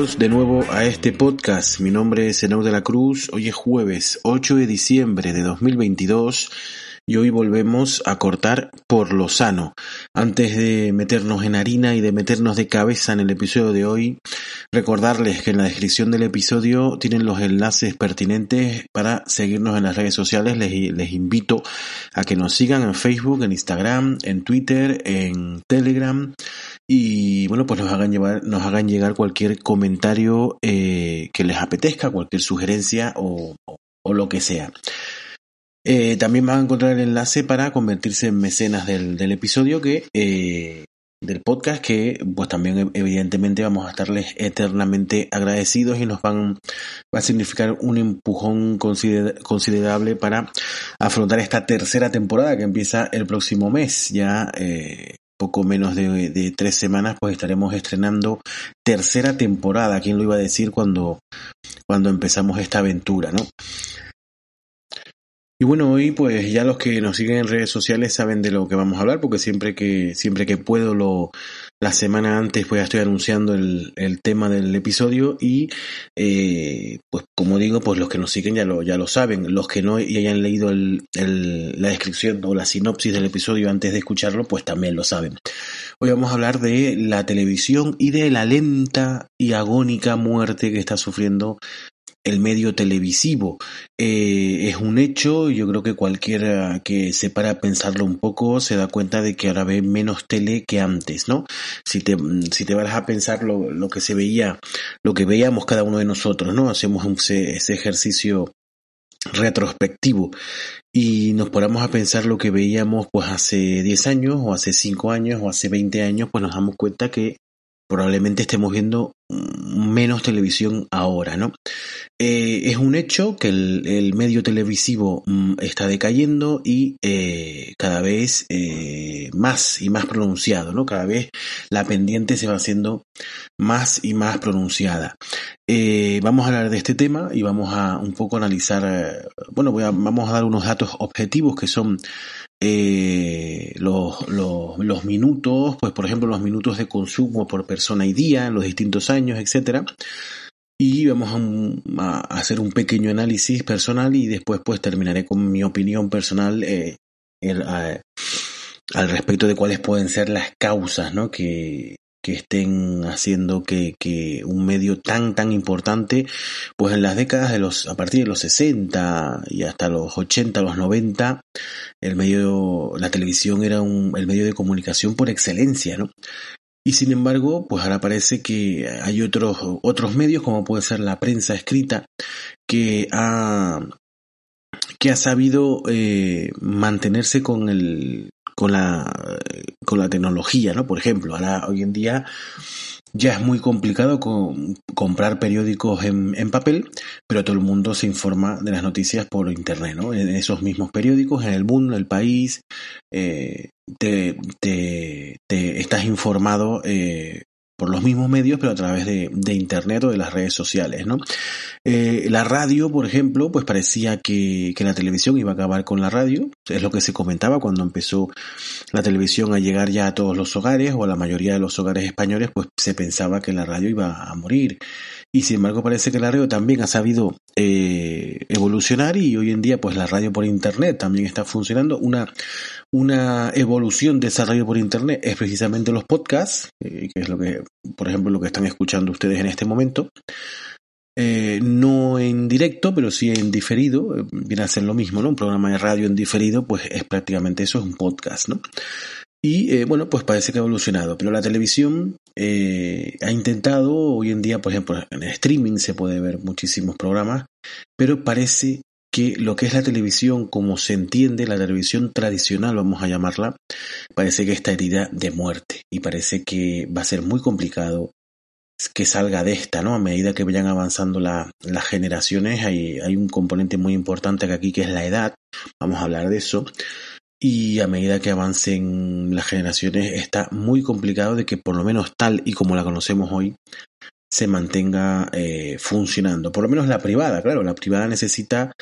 Bienvenidos de nuevo a este podcast. Mi nombre es Enau de la Cruz. Hoy es jueves 8 de diciembre de 2022 y hoy volvemos a cortar por lo sano. Antes de meternos en harina y de meternos de cabeza en el episodio de hoy, recordarles que en la descripción del episodio tienen los enlaces pertinentes para seguirnos en las redes sociales. Les, invito a que nos sigan en Facebook, en Instagram, en Twitter, en Telegram y bueno, pues nos hagan, llevar, nos hagan llegar cualquier comentario eh, que les apetezca, cualquier sugerencia o, lo que sea. Eh, también van a encontrar el enlace para convertirse en mecenas del, del episodio que eh, del podcast que pues también evidentemente vamos a estarles eternamente agradecidos y nos van va a significar un empujón considerable para afrontar esta tercera temporada que empieza el próximo mes ya eh, poco menos de, tres semanas, pues estaremos estrenando tercera temporada. ¿Quién lo iba a decir cuando, cuando empezamos esta aventura, no? Y bueno, hoy pues ya los que nos siguen en redes sociales saben de lo que vamos a hablar, porque siempre que, siempre que puedo lo, la semana antes pues ya estoy anunciando el, el tema del episodio y eh, pues como digo, pues los que nos siguen ya lo, ya lo saben, los que no y hayan leído el, el, la descripción o la sinopsis del episodio antes de escucharlo, pues también lo saben. Hoy vamos a hablar de la televisión y de la lenta y agónica muerte que está sufriendo el medio televisivo. Eh, es un hecho, yo creo que cualquiera que se para a pensarlo un poco se da cuenta de que ahora ve menos tele que antes, ¿no? Si te, si te vas a pensar lo, que se veía, lo que veíamos cada uno de nosotros, ¿no? Hacemos ese, ese ejercicio retrospectivo y nos ponemos a pensar lo que veíamos pues hace 10 años o hace 5 años o hace 20 años, pues nos damos cuenta que probablemente estemos viendo menos televisión ahora, ¿no? Eh, es un hecho que el, medio televisivo mm, está decayendo y eh, cada vez eh, más y más pronunciado, ¿no? Cada vez la pendiente se va haciendo más y más pronunciada. Vamos a hablar de este tema y vamos a un poco analizar, bueno, voy a, vamos a dar unos datos objetivos que son eh, los, minutos, pues por ejemplo los minutos de consumo por persona y día en los distintos años, etcétera. Y vamos a, hacer un pequeño análisis personal y después pues terminaré con mi opinión personal eh, a, al respecto de cuáles pueden ser las causas ¿no? que, que estén haciendo que, que, un medio tan tan importante pues en las décadas de los a partir de los 60 y hasta los 80 los 90 el medio la televisión era un el medio de comunicación por excelencia no y sin embargo pues ahora parece que hay otros otros medios como puede ser la prensa escrita que ha que ha sabido eh, mantenerse con el con la, con la tecnología, ¿no? Por ejemplo, ahora hoy en día ya es muy complicado comprar periódicos en, en, papel, pero todo el mundo se informa de las noticias por internet, ¿no? En esos mismos periódicos, en el mundo, el país, eh, te, te, te, estás informado eh, por los mismos medios, pero a través de, de Internet o de las redes sociales, ¿no? Eh, la radio, por ejemplo, pues parecía que, que, la televisión iba a acabar con la radio, es lo que se comentaba cuando empezó la televisión a llegar ya a todos los hogares o a la mayoría de los hogares españoles, pues se pensaba que la radio iba a morir. Y sin embargo parece que la radio también ha sabido eh, evolucionar y hoy en día pues la radio por internet también está funcionando. Una, una evolución de esa radio por internet es precisamente los podcasts, eh, que es lo que, por ejemplo, lo que están escuchando ustedes en este momento. Eh, no en directo, pero sí en diferido, viene a ser lo mismo, ¿no? Un programa de radio en diferido, pues es prácticamente eso, es un podcast, ¿no? Y eh, bueno, pues parece que ha evolucionado, pero la televisión eh, ha intentado, hoy en día, por ejemplo, en streaming se puede ver muchísimos programas, pero parece que lo que es la televisión, como se entiende, la televisión tradicional, vamos a llamarla, parece que está herida de muerte y parece que va a ser muy complicado que salga de esta, ¿no? A medida que vayan avanzando la, las generaciones, hay, hay un componente muy importante aquí que es la edad, vamos a hablar de eso, y a medida que avancen las generaciones está muy complicado de que por lo menos tal y como la conocemos hoy se mantenga eh, funcionando. Por lo menos la privada, claro, la privada necesita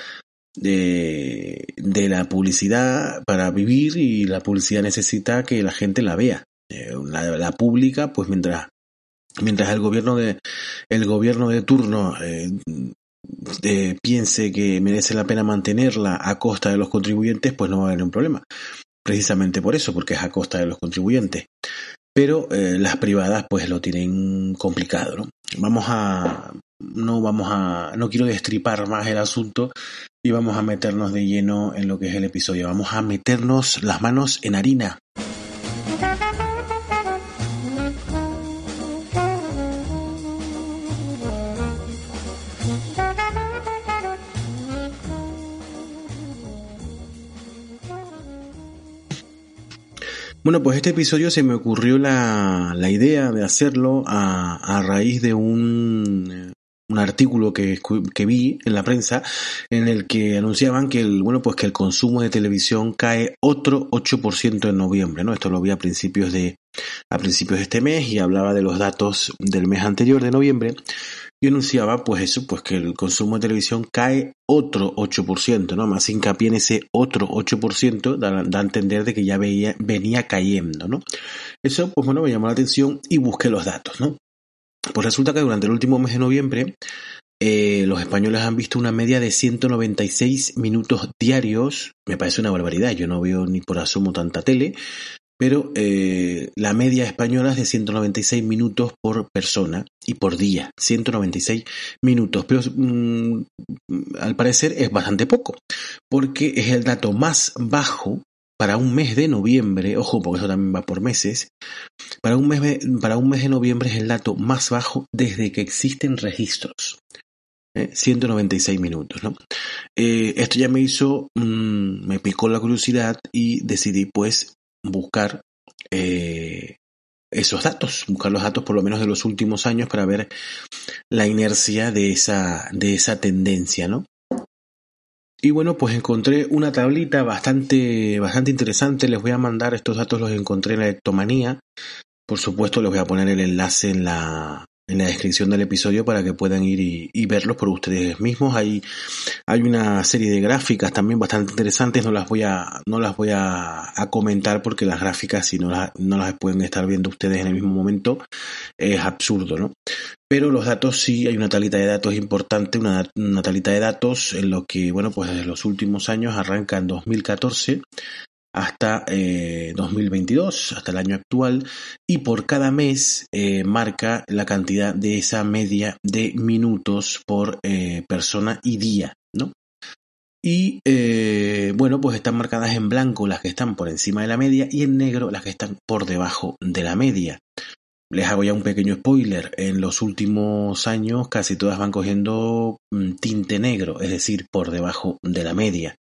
de, de, la publicidad para vivir y la publicidad necesita que la gente la vea. Eh, la, la, pública, pues mientras mientras el gobierno de el gobierno de turno eh, piense que merece la pena mantenerla a costa de los contribuyentes, pues no va a haber un problema. Precisamente por eso, porque es a costa de los contribuyentes. Pero eh, las privadas pues lo tienen complicado, ¿no? Vamos a no vamos a no quiero destripar más el asunto y vamos a meternos de lleno en lo que es el episodio. Vamos a meternos las manos en harina. Bueno, pues este episodio se me ocurrió la, la idea de hacerlo a, a raíz de un, un artículo que, que, vi en la prensa en el que anunciaban que el, bueno, pues que el consumo de televisión cae otro 8% en noviembre, ¿no? Esto lo vi a principios de, a principios de este mes y hablaba de los datos del mes anterior de noviembre y anunciaba pues eso, pues que el consumo de televisión cae otro 8%, ¿no? Más hincapié en ese otro 8% da, da a entender de que ya venía cayendo, ¿no? Eso pues bueno me llamó la atención y busqué los datos, ¿no? Pues resulta que durante el último mes de noviembre eh, los españoles han visto una media de 196 minutos diarios. Me parece una barbaridad, yo no veo ni por asomo tanta tele, pero eh, la media española es de 196 minutos por persona y por día, 196 minutos, pero mm, al parecer es bastante poco, porque es el dato más bajo para un mes de noviembre, ojo, porque eso también va por meses, para un mes para un mes de noviembre es el dato más bajo desde que existen registros. 196 ¿eh? minutos, ¿no? Eh, esto ya me hizo, mmm, me picó la curiosidad y decidí pues buscar eh, esos datos, buscar los datos por lo menos de los últimos años para ver la inercia de esa, de esa tendencia, ¿no? Y bueno, pues encontré una tablita bastante, bastante interesante. Les voy a mandar estos datos, los encontré en la Ectomanía. Por supuesto, les voy a poner el enlace en la, en la descripción del episodio para que puedan ir y, verlos por ustedes mismos. Hay, hay una serie de gráficas también bastante interesantes, no las voy a, no las voy a, comentar porque las gráficas si no las, no las pueden estar viendo ustedes en el mismo momento es absurdo, ¿no? Pero los datos sí, hay una talita de datos importante, una, una talita de datos en lo que, bueno, pues desde los últimos años arranca en 2014 hasta eh, 2022, hasta el año actual, y por cada mes eh, marca la cantidad de esa media de minutos por eh, persona y día, ¿no? Y eh, bueno, pues están marcadas en blanco las que están por encima de la media y en negro las que están por debajo de la media. Les hago ya un pequeño spoiler. En los últimos años casi todas van cogiendo mm, tinte negro, es decir, por debajo de la media.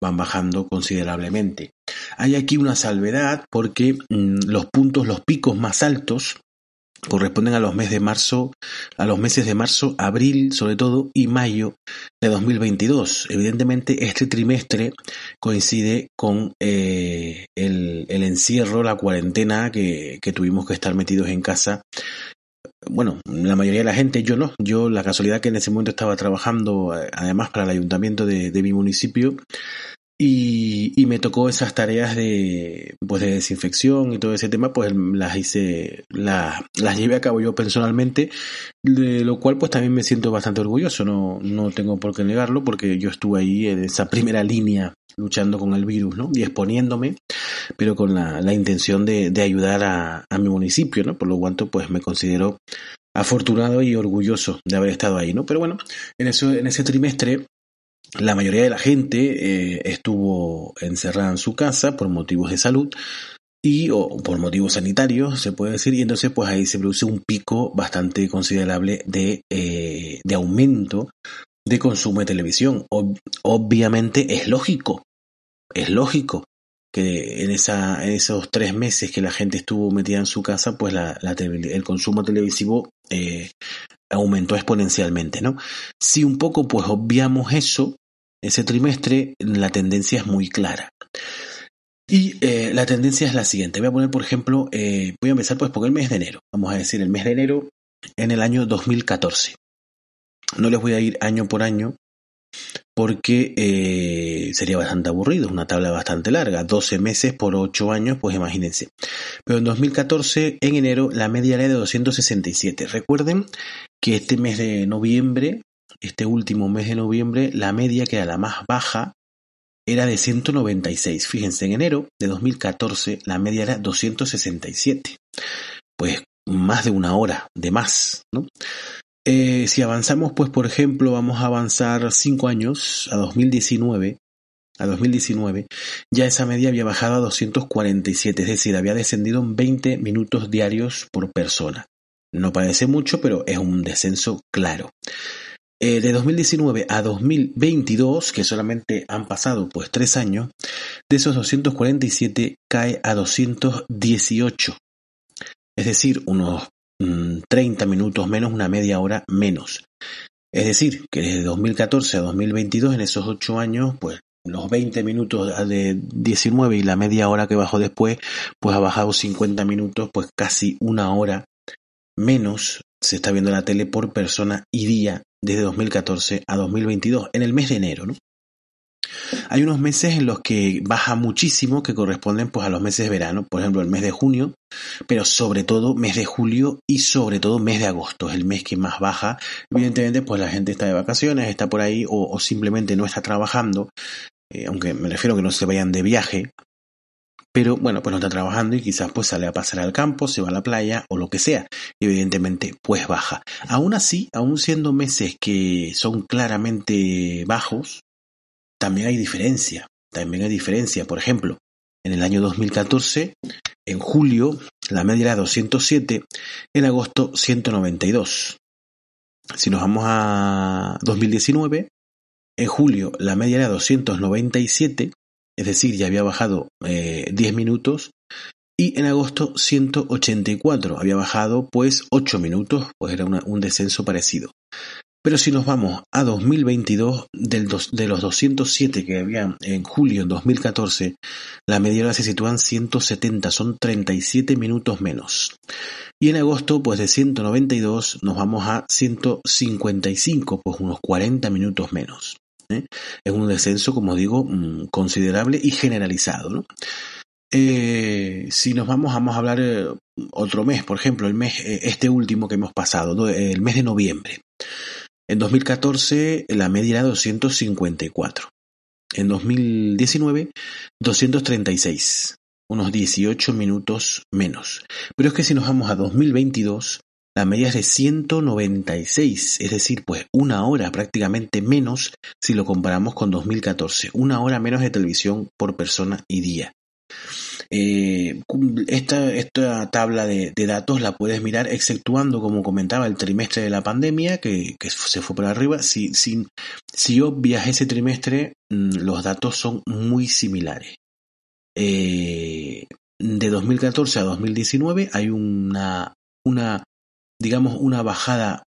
Van bajando considerablemente. Hay aquí una salvedad porque mm, los puntos, los picos más altos corresponden a los meses de marzo, a los meses de marzo, abril sobre todo y mayo de 2022. Evidentemente este trimestre coincide con eh, el, el, encierro, la cuarentena que, que tuvimos que estar metidos en casa bueno, la mayoría de la gente, yo no, yo la casualidad que en ese momento estaba trabajando eh, además para el ayuntamiento de, mi municipio y, me tocó esas tareas de, pues de desinfección y todo ese tema, pues las hice, la, las llevé a cabo yo personalmente, de lo cual pues también me siento bastante orgulloso, no, no tengo por qué negarlo, porque yo estuve ahí en esa primera línea luchando con el virus, ¿no? Y exponiéndome, pero con la, la intención de, de ayudar a, a, mi municipio, ¿no? Por lo cual pues me considero afortunado y orgulloso de haber estado ahí, ¿no? Pero bueno, en eso, en ese trimestre la mayoría de la gente eh, estuvo encerrada en su casa por motivos de salud y o por motivos sanitarios se puede decir y entonces pues ahí se produce un pico bastante considerable de, eh, de aumento de consumo de televisión Ob obviamente es lógico es lógico que en, esos tres meses que la gente estuvo metida en su casa pues el consumo televisivo eh, aumentó exponencialmente, ¿no? Si un poco pues obviamos eso, ese trimestre, la tendencia es muy clara. Y eh, la tendencia es la siguiente. Voy a poner, por ejemplo, eh, voy a empezar pues por el mes de enero. Vamos a decir el mes de enero en el año 2014. No les voy a ir año por año porque eh, sería bastante aburrido, una tabla bastante larga, 12 meses por 8 años, pues imagínense. Pero en 2014, en enero, la media era de 267. Recuerden que este mes de noviembre, este último mes de noviembre, la media que era la más baja era de 196. Fíjense, en enero de 2014 la media era 267. Pues más de una hora de más, ¿no? Eh, si avanzamos, pues por ejemplo, vamos a avanzar 5 años a 2019, a 2019, ya esa media había bajado a 247, es decir, había descendido en 20 minutos diarios por persona. No parece mucho, pero es un descenso claro. Eh, de 2019 a 2022, que solamente han pasado pues tres años, de esos 247 cae a 218. Es decir, unos 30 mm, minutos menos, una media hora menos. Es decir, que desde 2014 a 2022, en esos ocho años, pues los 20 minutos de 19 y la media hora que bajó después, pues ha bajado 50 minutos, pues casi una hora menos se está viendo la tele por persona y día desde 2014 a 2022, en el mes de enero, ¿no? Hay unos meses en los que baja muchísimo que corresponden pues a los meses de verano, por ejemplo el mes de junio, pero sobre todo mes de julio y sobre todo mes de agosto, es el mes que más baja. Evidentemente pues la gente está de vacaciones, está por ahí o, simplemente no está trabajando, eh, aunque me refiero a que no se vayan de viaje, pero bueno, pues no está trabajando y quizás pues sale a pasar al campo, se va a la playa o lo que sea. Y evidentemente pues baja. Aún así, aún siendo meses que son claramente bajos, también hay diferencia. También hay diferencia. Por ejemplo, en el año 2014, en julio, la media era 207, en agosto 192. Si nos vamos a 2019, en julio la media era 297 es decir, ya había bajado 10 eh, minutos, y en agosto 184, había bajado pues 8 minutos, pues era un descenso parecido. Pero si nos vamos a 2022, del de los 207 que había en julio en 2014, la media se sitúa en 170, son 37 minutos menos. Y en agosto, pues de 192 nos vamos a 155, pues unos 40 minutos menos. ¿eh? Es un descenso, como digo, mm, considerable y generalizado. Eh, si nos vamos, vamos a hablar eh, otro mes, por ejemplo, el mes, este último que hemos pasado, el mes de noviembre. En 2014 la media era 254. En 2019 236, unos 18 minutos menos. Pero es que si nos vamos a 2022 la media es de 196, es decir, pues una hora prácticamente menos si lo comparamos con 2014, una hora menos de televisión por persona y día. Eh, esta, esta, tabla de, datos la puedes mirar exceptuando, como comentaba, el trimestre de la pandemia, que, se fue por arriba. Si, si, si obvias ese trimestre, mm, los datos son muy similares. Eh, de 2014 a 2019 hay una, una digamos, una bajada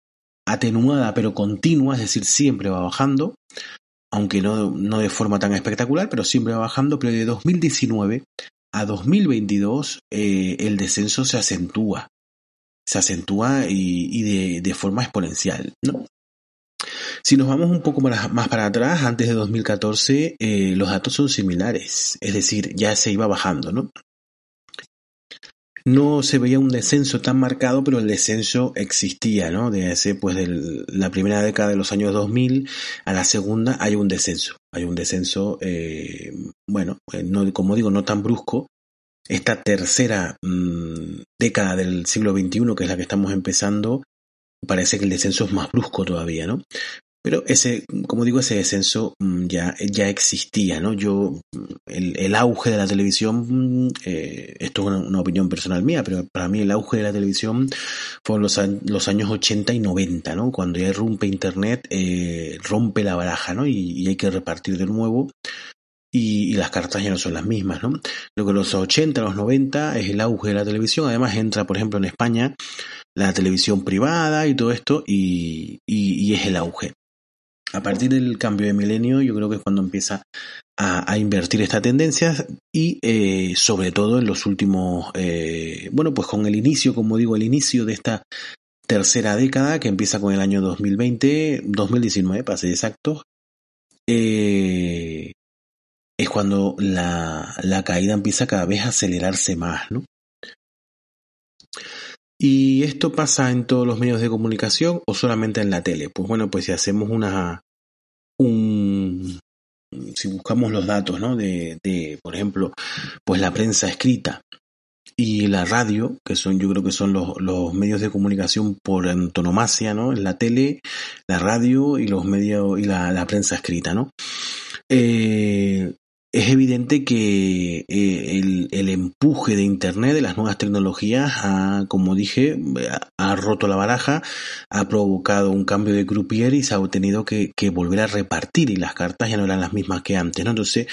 atenuada pero continua, es decir, siempre va bajando, aunque no, no de forma tan espectacular, pero siempre va bajando, pero de 2019 a 2022 eh, el descenso se acentúa, se acentúa y, de, forma exponencial. Si nos vamos un poco más para atrás, antes de 2014, eh, los datos son similares, es decir, ya se iba bajando, ¿no? No se veía un descenso tan marcado, pero el descenso existía, ¿no? Desde pues de la primera década de los años 2000 a la segunda hay un descenso, hay un descenso, eh, bueno, eh, no, como digo, no tan brusco. Esta tercera mm, década del siglo XXI, que es la que estamos empezando, parece que el descenso es más brusco todavía, ¿no? Pero ese, como digo, ese descenso mm, ya, ya existía, ¿no? Yo, el, el auge de la televisión, mm, eh, esto es una, opinión personal mía, pero para mí el auge de la televisión fueron los, los años 80 y 90, ¿no? Cuando ya rompe Internet, eh, rompe la baraja, ¿no? Y, hay que repartir de nuevo. Y, y, las cartas ya no son las mismas, ¿no? Lo que los 80, los 90 es el auge de la televisión. Además entra, por ejemplo, en España la televisión privada y todo esto y, y es el auge a partir del cambio de milenio yo creo que es cuando empieza a, invertir esta tendencia y eh, sobre todo en los últimos, eh, bueno, pues con el inicio, como digo, el inicio de esta tercera década que empieza con el año 2020, 2019 para ser exactos, eh, es cuando la, la caída empieza cada vez a acelerarse más, ¿no? ¿Y esto pasa en todos los medios de comunicación o solamente en la tele? Pues bueno, pues si hacemos una, un, si buscamos los datos, ¿no? De, de, por ejemplo, pues la prensa escrita y la radio, que son, yo creo que son los, los medios de comunicación por antonomasia, ¿no? En la tele, la radio y los medios y la, la prensa escrita, ¿no? Eh, es evidente que eh, el, empuje de Internet, de las nuevas tecnologías, ha, como dije, ha roto la baraja, ha provocado un cambio de croupier y se ha tenido que, que, volver a repartir y las cartas ya no eran las mismas que antes, ¿no? Entonces,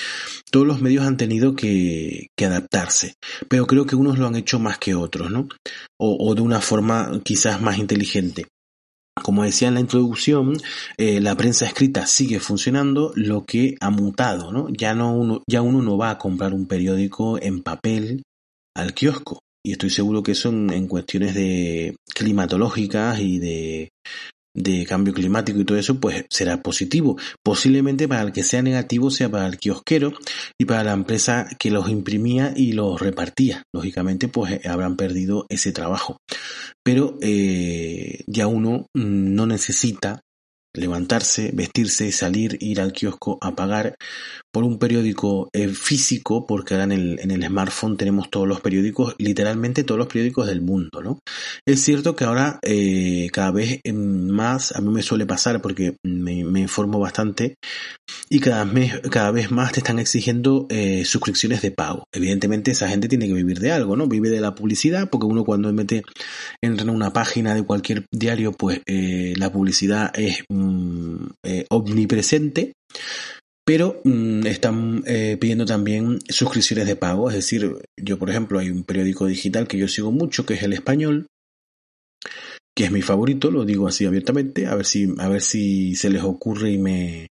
todos los medios han tenido que, que adaptarse, pero creo que unos lo han hecho más que otros, ¿no? O, o de una forma quizás más inteligente. Como decía en la introducción, eh, la prensa escrita sigue funcionando, lo que ha mutado, ¿no? Ya no uno, ya uno no va a comprar un periódico en papel al kiosco. Y estoy seguro que eso en, en cuestiones de climatológicas y de de cambio climático y todo eso, pues será positivo. Posiblemente para el que sea negativo sea para el kiosquero y para la empresa que los imprimía y los repartía. Lógicamente, pues eh, habrán perdido ese trabajo. Pero eh, ya uno no necesita levantarse, vestirse, salir, ir al kiosco a pagar por un periódico eh, físico, porque ahora en el, en el smartphone tenemos todos los periódicos, literalmente todos los periódicos del mundo, ¿no? Es cierto que ahora eh, cada vez más, a mí me suele pasar porque me, me informo bastante, y cada vez, cada vez más te están exigiendo eh, suscripciones de pago. Evidentemente esa gente tiene que vivir de algo, ¿no? Vive de la publicidad, porque uno cuando mete, entra en una página de cualquier diario, pues eh, la publicidad es eh, omnipresente pero mmm, están eh, pidiendo también suscripciones de pago. Es decir, yo por ejemplo hay un periódico digital que yo sigo mucho, que es el español, que es mi favorito, lo digo así abiertamente, a ver si, a ver si se les ocurre y me,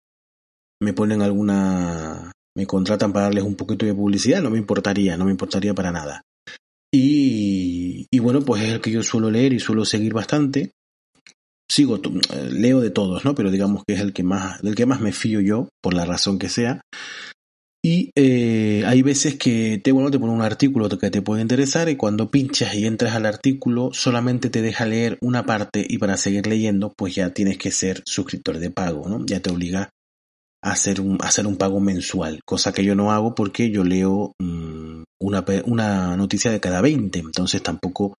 me ponen alguna, me contratan para darles un poquito de publicidad, no me importaría, no me importaría para nada. Y, y bueno, pues es el que yo suelo leer y suelo seguir bastante sigo, leo de todos, ¿no? Pero digamos que es el que más, del que más me fío yo, por la razón que sea. Y eh, hay veces que te, bueno, te pone un artículo que te puede interesar y cuando pinchas y entras al artículo solamente te deja leer una parte y para seguir leyendo pues ya tienes que ser suscriptor de pago, ¿no? Ya te obliga a hacer un, a hacer un pago mensual, cosa que yo no hago porque yo leo mmm, una, una noticia de cada 20, entonces tampoco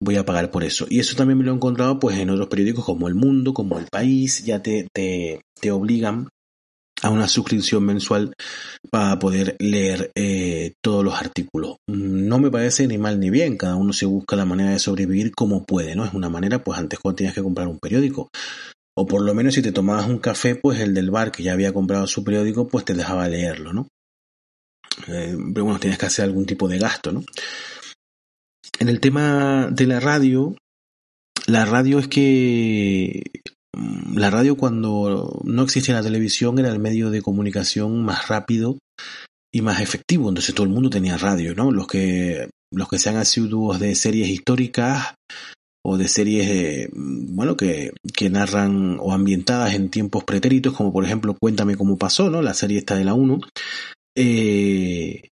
voy a pagar por eso. Y eso también me lo he encontrado pues en otros periódicos como El Mundo, como El País, ya te, te, te obligan a una suscripción mensual para poder leer eh, todos los artículos. No me parece ni mal ni bien, cada uno se busca la manera de sobrevivir como puede, ¿no? Es una manera, pues antes cuando tenías que comprar un periódico. O por lo menos si te tomabas un café, pues el del bar que ya había comprado su periódico, pues te dejaba leerlo, ¿no? Eh, pero bueno, tienes que hacer algún tipo de gasto, ¿no? En el tema de la radio, la radio es que mm, la radio cuando no existía la televisión era el medio de comunicación más rápido y más efectivo, entonces todo el mundo tenía radio, ¿no? Los que los que sean asiduos de series históricas o de series de, bueno que, que narran o ambientadas en tiempos pretéritos, como por ejemplo Cuéntame cómo pasó, ¿no? La serie esta de la 1. Eh,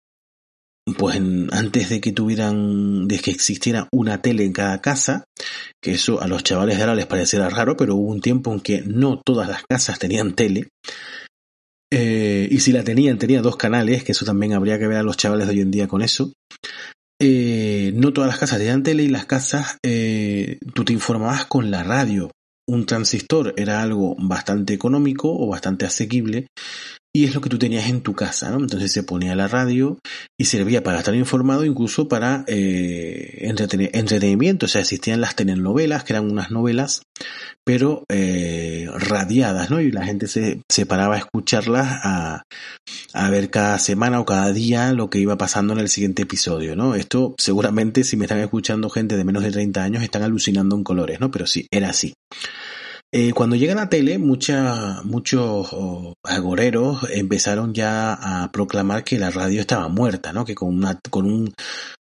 pues antes de que tuvieran, de que existiera una tele en cada casa, que eso a los chavales de ahora les parecerá raro, pero hubo un tiempo en que no todas las casas tenían tele. Eh, y si la tenían, tenía dos canales, que eso también habría que ver a los chavales de hoy en día con eso. Eh, no todas las casas tenían tele y las casas eh, tú te informabas con la radio. Un transistor era algo bastante económico o bastante asequible y es lo que tú tenías en tu casa, ¿no? Entonces se ponía la radio y servía para estar informado, incluso para eh, entretenimiento, o sea, existían las telenovelas, que eran unas novelas, pero eh, radiadas, ¿no? Y la gente se, se paraba a escucharlas, a, a ver cada semana o cada día lo que iba pasando en el siguiente episodio, ¿no? Esto seguramente si me están escuchando gente de menos de 30 años están alucinando en colores, ¿no? Pero sí, era así. Eh, cuando llega la tele, mucha, muchos agoreros empezaron ya a proclamar que la radio estaba muerta, ¿no? Que con, una, con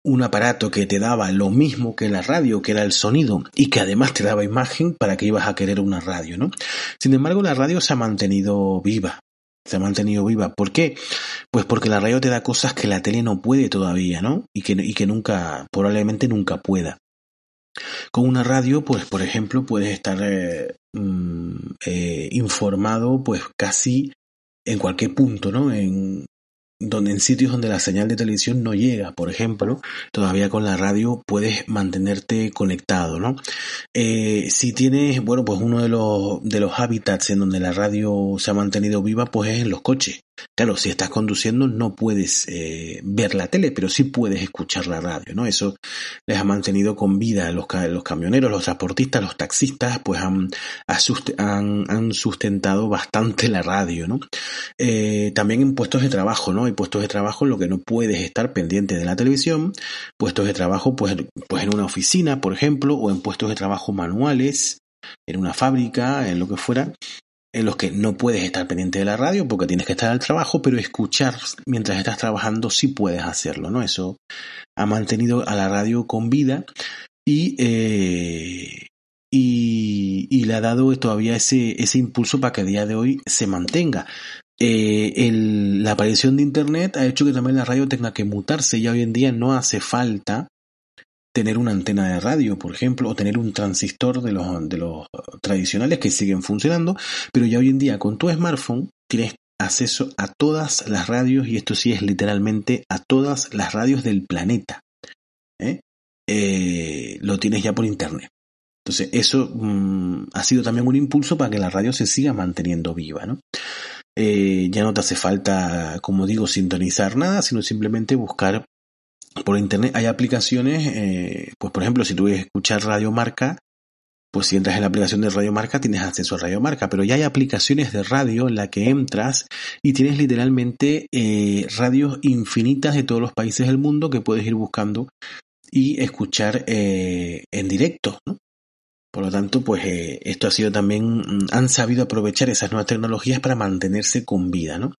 un, aparato que te daba lo mismo que la radio, que era el sonido, y que además te daba imagen para que ibas a querer una radio, ¿no? Sin embargo, la radio se ha mantenido viva. se ha mantenido viva. ¿Por qué? Pues porque la radio te da cosas que la tele no puede todavía, ¿no? Y que nunca, probablemente nunca pueda. Con una radio, pues por ejemplo, puedes estar eh, mm, eh, informado pues casi en cualquier punto, ¿no? En, donde en sitios donde la señal de televisión no llega, por ejemplo, todavía con la radio puedes mantenerte conectado, ¿no? Eh, si tienes, bueno, pues uno de los, de los hábitats en donde la radio se ha mantenido viva, pues es en los coches. Claro, si estás conduciendo no puedes eh, ver la tele, pero sí puedes escuchar la radio, ¿no? Eso les ha mantenido con vida los, los camioneros, los transportistas, los taxistas, pues han, han, sustentado bastante la radio, ¿no? Eh, también en puestos de trabajo, ¿no? Hay puestos de trabajo en lo que no puedes estar pendiente de la televisión, puestos de trabajo, pues, pues en una oficina, por ejemplo, o en puestos de trabajo manuales, en una fábrica, en lo que fuera, en los que no puedes estar pendiente de la radio porque tienes que estar al trabajo, pero escuchar mientras estás trabajando sí puedes hacerlo, ¿no? Eso ha mantenido a la radio con vida y, eh, y, le ha dado todavía ese, ese impulso para que a día de hoy se mantenga. Eh, la aparición de Internet ha hecho que también la radio tenga que mutarse y hoy en día no hace falta tener una antena de radio, por ejemplo, o tener un transistor de los, tradicionales que siguen funcionando, pero ya hoy en día con tu smartphone tienes acceso a todas las radios, y esto sí es literalmente a todas las radios del planeta. ¿eh? Eh, lo tienes ya por internet. Entonces, eso mm, ha sido también un impulso para que la radio se siga manteniendo viva, ¿no? Eh, ya no te hace falta, como digo, sintonizar nada, sino simplemente buscar por internet hay aplicaciones, eh, pues por ejemplo, si tú quieres escuchar Radio Marca, pues si entras en la aplicación de Radio Marca tienes acceso a Radio Marca, pero ya hay aplicaciones de radio en la que entras y tienes literalmente eh, radios infinitas de todos los países del mundo que puedes ir buscando y escuchar eh, en directo, ¿no? Por lo tanto, pues esto ha sido también, mm, han sabido aprovechar esas nuevas tecnologías para mantenerse con vida, ¿no?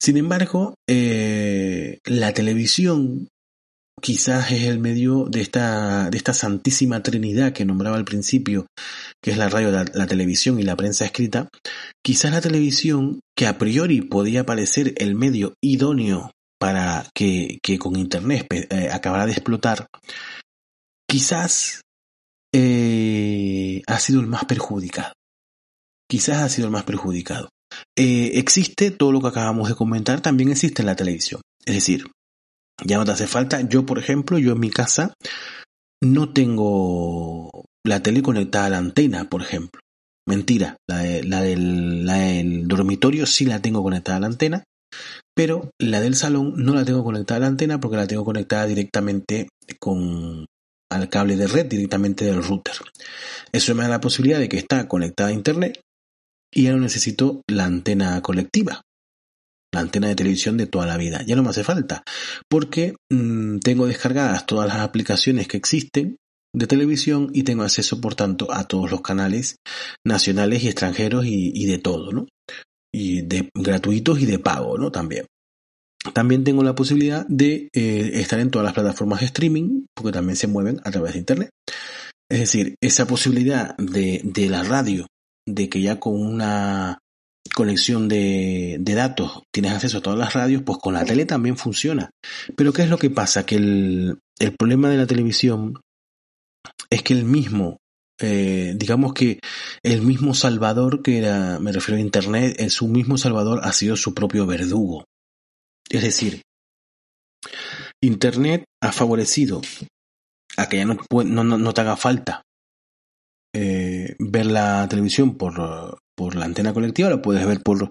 Sin embargo, la televisión quizás es el medio de esta, de esta santísima trinidad que nombraba al principio, que es la radio, la, televisión y la prensa escrita, quizás la televisión, que a priori podía parecer el medio idóneo para que, con Internet eh, acabara de explotar, quizás eh, ha sido el más perjudicado. Quizás ha sido el más perjudicado. Eh, existe todo lo que acabamos de comentar, también existe en la televisión. Es decir, ya no te hace falta. Yo, por ejemplo, yo en mi casa no tengo la tele conectada a la antena, por ejemplo. Mentira, la, del, dormitorio sí la tengo conectada a la antena, pero la del salón no la tengo conectada a la antena porque la tengo conectada directamente con al cable de red, directamente del router. Eso me da la posibilidad de que está conectada a internet y ya no necesito la antena colectiva la antena de televisión de toda la vida. Ya no me hace falta, porque mm, tengo descargadas todas las aplicaciones que existen de televisión y tengo acceso, por tanto, a todos los canales nacionales y extranjeros y, de todo, ¿no? Y de gratuitos y de pago, ¿no? También. También tengo la posibilidad de eh, estar en todas las plataformas de streaming, porque también se mueven a través de Internet. Es decir, esa posibilidad de, de la radio, de que ya con una conexión de, datos, tienes acceso a todas las radios, pues con la tele también funciona. Pero ¿qué es lo que pasa? Que el, problema de la televisión es que el mismo, eh, digamos que el mismo Salvador, que era, me refiero a Internet, en su mismo Salvador ha sido su propio verdugo. Es decir, Internet ha favorecido a que ya no, no, no te haga falta eh, ver la televisión por, por la antena colectiva, lo puedes ver por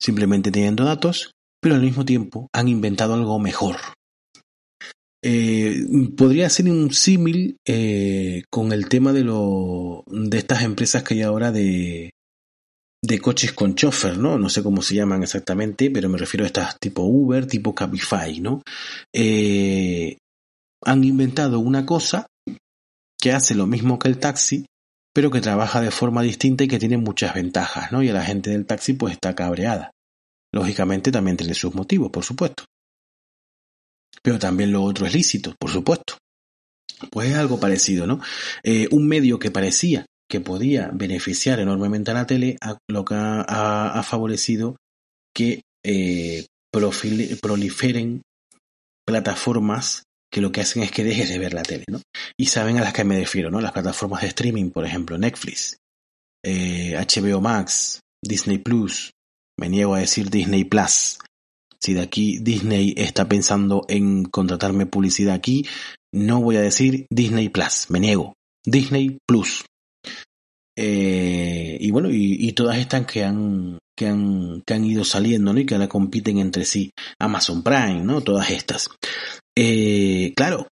simplemente teniendo datos, pero al mismo tiempo han inventado algo mejor. Eh, podría ser un símil eh, con el tema de, lo, de estas empresas que hay ahora de, de coches con chofer, ¿no? No sé cómo se llaman exactamente, pero me refiero a estas tipo Uber, tipo Cabify, ¿no? Eh, han inventado una cosa que hace lo mismo que el taxi, pero que trabaja de forma distinta y que tiene muchas ventajas, ¿no? Y la gente del taxi pues está cabreada. Lógicamente también tiene sus motivos, por supuesto. Pero también lo otro es lícito, por supuesto. Pues es algo parecido, ¿no? Eh, un medio que parecía que podía beneficiar enormemente a la tele, lo que ha, favorecido que eh, proliferen plataformas que lo que hacen es que dejes de ver la tele, ¿no? Y saben a las que me refiero, ¿no? Las plataformas de streaming, por ejemplo, Netflix, HBO eh, Max, Disney Plus, me niego a decir Disney Plus. Si de aquí Disney está pensando en contratarme publicidad aquí, no voy a decir Disney Plus, me niego. Disney Plus. Eh, y bueno, y, todas estas que han, que han, que han ido saliendo, ¿no? Y que ahora compiten entre sí. Amazon Prime, ¿no? Todas estas. Eh, claro,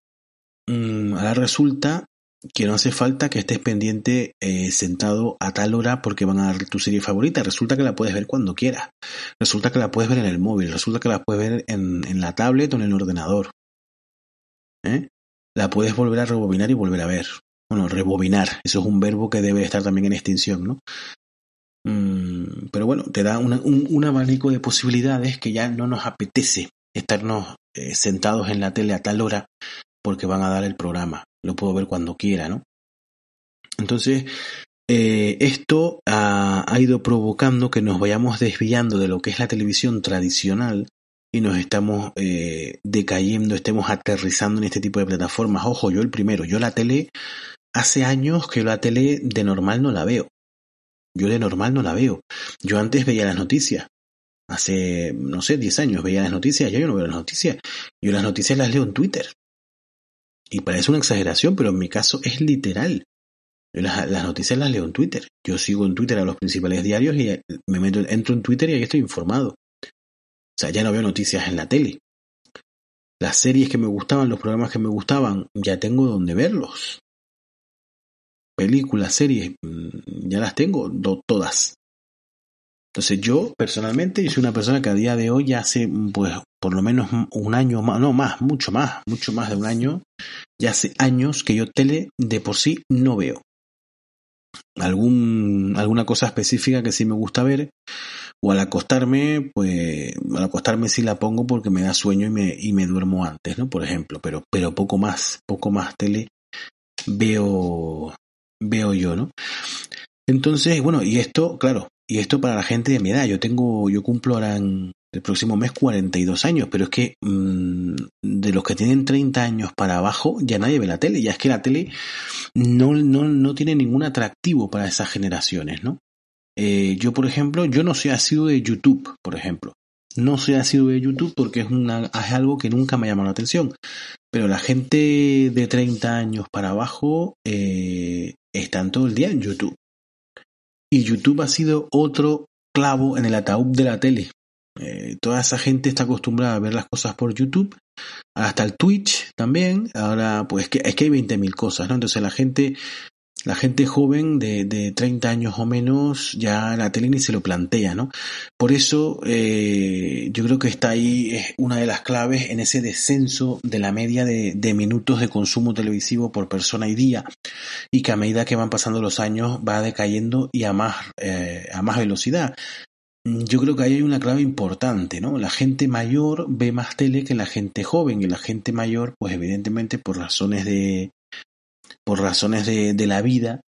mm, ahora resulta que no hace falta que estés pendiente eh, sentado a tal hora porque van a dar tu serie favorita. Resulta que la puedes ver cuando quieras. Resulta que la puedes ver en el móvil. Resulta que la puedes ver en, la tablet o en el ordenador. ¿Eh? La puedes volver a rebobinar y volver a ver. Bueno, rebobinar. Eso es un verbo que debe estar también en extinción, ¿no? Mm, pero bueno, te da un, abanico de posibilidades que ya no nos apetece estarnos eh, sentados en la tele a tal hora porque van a dar el programa. Lo puedo ver cuando quiera, ¿no? Entonces, eh, esto ha, ido provocando que nos vayamos desviando de lo que es la televisión tradicional y nos estamos eh, decayendo, estemos aterrizando en este tipo de plataformas. Ojo, yo el primero, yo la tele, hace años que la tele de normal no la veo. Yo de normal no la veo. Yo antes veía las noticias. Hace, no sé, 10 años veía las noticias, ya yo no veo las noticias. Yo las noticias las leo en Twitter. Y parece una exageración, pero en mi caso es literal. Yo las, noticias las leo en Twitter. Yo sigo en Twitter a los principales diarios y me meto, entro en Twitter y ahí estoy informado. O sea, ya no veo noticias en la tele. Las series que me gustaban, los programas que me gustaban, ya tengo donde verlos. Películas, series, mm, ya las tengo todas. Entonces yo personalmente soy una persona que a día de hoy hace pues por lo menos un año más, no más, mucho más, mucho más de un año, ya hace años que yo tele de por sí no veo. Algún, alguna cosa específica que sí me gusta ver, o al acostarme, pues al acostarme sí la pongo porque me da sueño y me, y me duermo antes, ¿no? Por ejemplo, pero, pero poco más, poco más tele veo, veo yo, ¿no? Entonces, bueno, y esto, claro, y esto para la gente de mi edad, yo tengo, yo cumplo ahora en el próximo mes 42 años, pero es que mmm, de los que tienen 30 años para abajo ya nadie ve la tele, ya es que la tele no, no, no tiene ningún atractivo para esas generaciones, ¿no? Eh, yo, por ejemplo, yo no soy asiduo de YouTube, por ejemplo. No soy asiduo de YouTube porque es, es algo que nunca me ha llamado la atención. Pero la gente de 30 años para abajo eh, están todo el día en YouTube. Y YouTube ha sido otro clavo en el ataúd de la tele. Eh, toda esa gente está acostumbrada a ver las cosas por YouTube, hasta el Twitch también. Ahora, pues que, es que hay 20.000 cosas, ¿no? Entonces la gente la gente joven de, de 30 años o menos ya la tele ni se lo plantea, ¿no? Por eso eh, yo creo que está ahí una de las claves en ese descenso de la media de, de, minutos de consumo televisivo por persona y día y que a medida que van pasando los años va decayendo y a más, eh, a más velocidad. Yo creo que ahí hay una clave importante, ¿no? La gente mayor ve más tele que la gente joven y la gente mayor, pues evidentemente por razones de, por razones de, de la vida,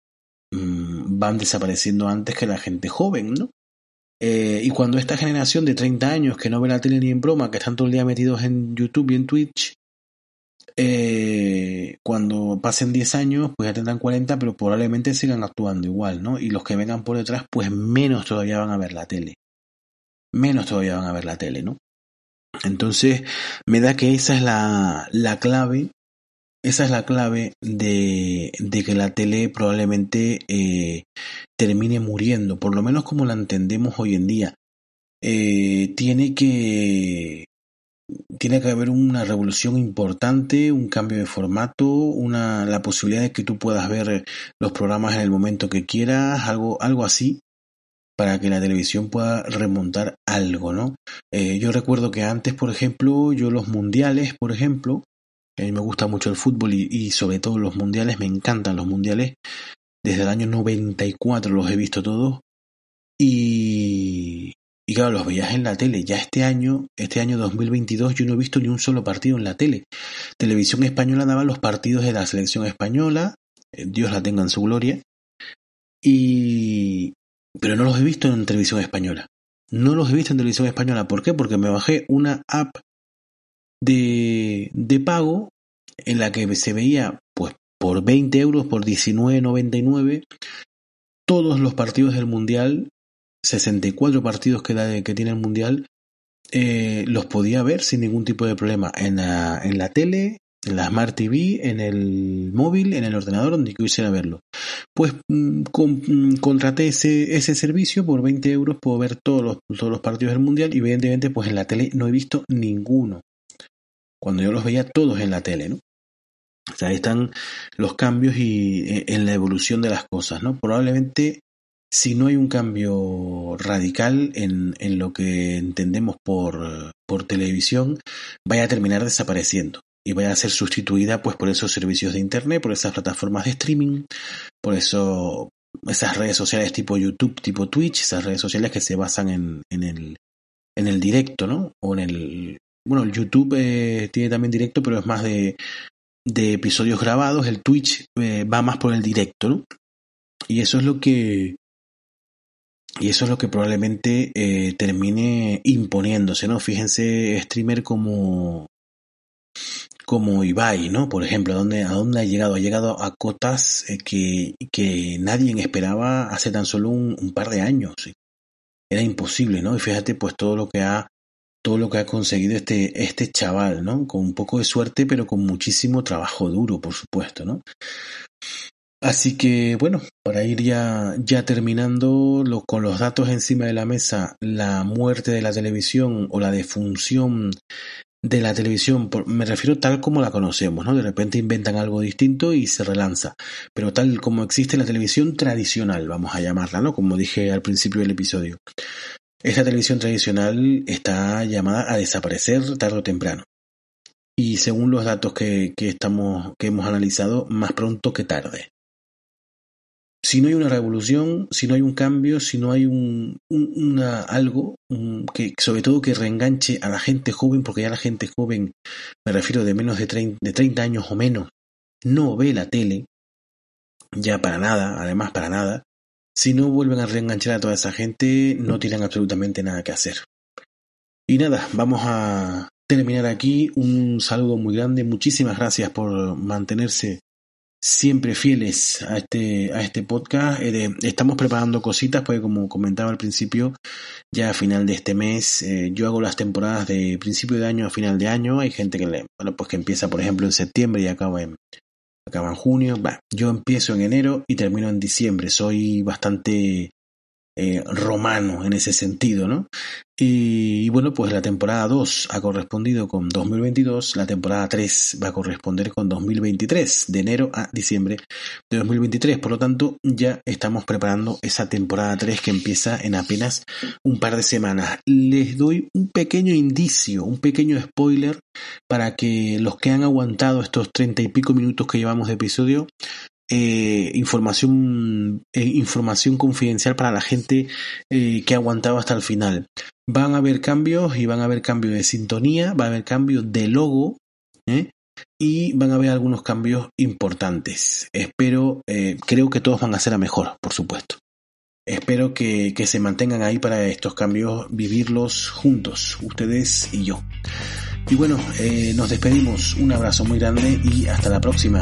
mmm, van desapareciendo antes que la gente joven, ¿no? Eh, y cuando esta generación de 30 años que no ve la tele ni en broma, que están todo el día metidos en YouTube y en Twitch, eh, cuando pasen 10 años, pues ya tendrán 40, pero probablemente sigan actuando igual, ¿no? Y los que vengan por detrás, pues menos todavía van a ver la tele. Menos todavía van a ver la tele, ¿no? Entonces, me da que esa es la, la clave esa es la clave de, que la tele probablemente eh, termine muriendo, por lo menos como la entendemos hoy en día. Eh, tiene que tiene que haber una revolución importante, un cambio de formato, una, la posibilidad de que tú puedas ver los programas en el momento que quieras, algo, algo así, para que la televisión pueda remontar algo, ¿no? Eh, yo recuerdo que antes, por ejemplo, yo los mundiales, por ejemplo, a mí me gusta mucho el fútbol y, sobre todo los mundiales, me encantan los mundiales. Desde el año 94 los he visto todos. Y, y claro, los veías en la tele. Ya este año, este año 2022, yo no he visto ni un solo partido en la tele. Televisión Española daba los partidos de la selección española. Eh, Dios la tenga en su gloria. Y, pero no los he visto en televisión española. No los he visto en televisión española. ¿Por qué? Porque me bajé una app de, pago en la que se veía pues por 20 euros, por 19.99, todos los partidos del Mundial, 64 partidos que, que tiene el Mundial, eh, los podía ver sin ningún tipo de problema en la, en la tele, en la Smart TV, en el móvil, en el ordenador, donde quisiera verlo. Pues mm, mm, contraté ese, ese servicio por 20 euros, puedo ver todos los, todos los partidos del Mundial y evidentemente pues en la tele no he visto ninguno. Cuando yo los veía todos en la tele, ¿no? O sea, ahí están los cambios y eh, en la evolución de las cosas, ¿no? Probablemente si no hay un cambio radical en, en lo que entendemos por, por televisión, vaya a terminar desapareciendo y vaya a ser sustituida pues por esos servicios de internet, por esas plataformas de streaming, por eso esas redes sociales tipo YouTube, tipo Twitch, esas redes sociales que se basan en, en el en el directo, ¿no? O en el bueno, el YouTube eh, tiene también directo, pero es más de, de episodios grabados. El Twitch eh, va más por el directo, ¿no? Y eso es lo que y eso es lo que probablemente eh, termine imponiéndose, ¿no? Fíjense, streamer como como Ibai, ¿no? Por ejemplo, ¿a dónde, a dónde ha llegado? Ha llegado a cotas que, que nadie esperaba hace tan solo un, par de años. Era imposible, ¿no? Y fíjate, pues todo lo que ha, todo lo que ha conseguido este, este chaval, ¿no? Con un poco de suerte, pero con muchísimo trabajo duro, por supuesto, ¿no? Así que bueno, para ir ya, ya terminando lo, con los datos encima de la mesa, la muerte de la televisión o la defunción de la televisión, me refiero tal como la conocemos, ¿no? De repente inventan algo distinto y se relanza, pero tal como existe la televisión tradicional, vamos a llamarla, ¿no? Como dije al principio del episodio. Esta televisión tradicional está llamada a desaparecer tarde o temprano. Y según los datos que, estamos, que hemos analizado, más pronto que tarde si no hay una revolución, si no hay un cambio, si no hay un, una, algo que sobre todo que reenganche a la gente joven, porque ya la gente joven, me refiero de menos de 30, de 30 años o menos, no ve la tele, ya para nada, además para nada, si no vuelven a reenganchar a toda esa gente, no tienen absolutamente nada que hacer. Y nada, vamos a terminar aquí. Un saludo muy grande. Muchísimas gracias por mantenerse siempre fieles a este, a este podcast. Eh, estamos preparando cositas, porque como comentaba al principio, ya a final de este mes, eh, yo hago las temporadas de principio de año a final de año. Hay gente que, bueno, pues que empieza, por ejemplo, en septiembre y acaba en, acaba en junio. yo empiezo en enero y termino en diciembre. Soy bastante eh, romano en ese sentido, ¿no? Y, bueno, pues la temporada 2 ha correspondido con 2022, la temporada 3 va a corresponder con 2023, de enero a diciembre de 2023. Por lo tanto, ya estamos preparando esa temporada 3 que empieza en apenas un par de semanas. Les doy un pequeño indicio, un pequeño spoiler para que los que han aguantado estos treinta y pico minutos que llevamos de episodio eh, información, eh, información confidencial para la gente eh, que ha aguantado hasta el final. Van a haber cambios y van a haber cambios de sintonía, va a haber cambios de logo y van a haber algunos cambios importantes. Espero, creo que todos van a ser a mejor, por supuesto. Espero que se mantengan ahí para estos cambios, vivirlos juntos, ustedes y yo. Y bueno, nos despedimos. Un abrazo muy grande y hasta la próxima.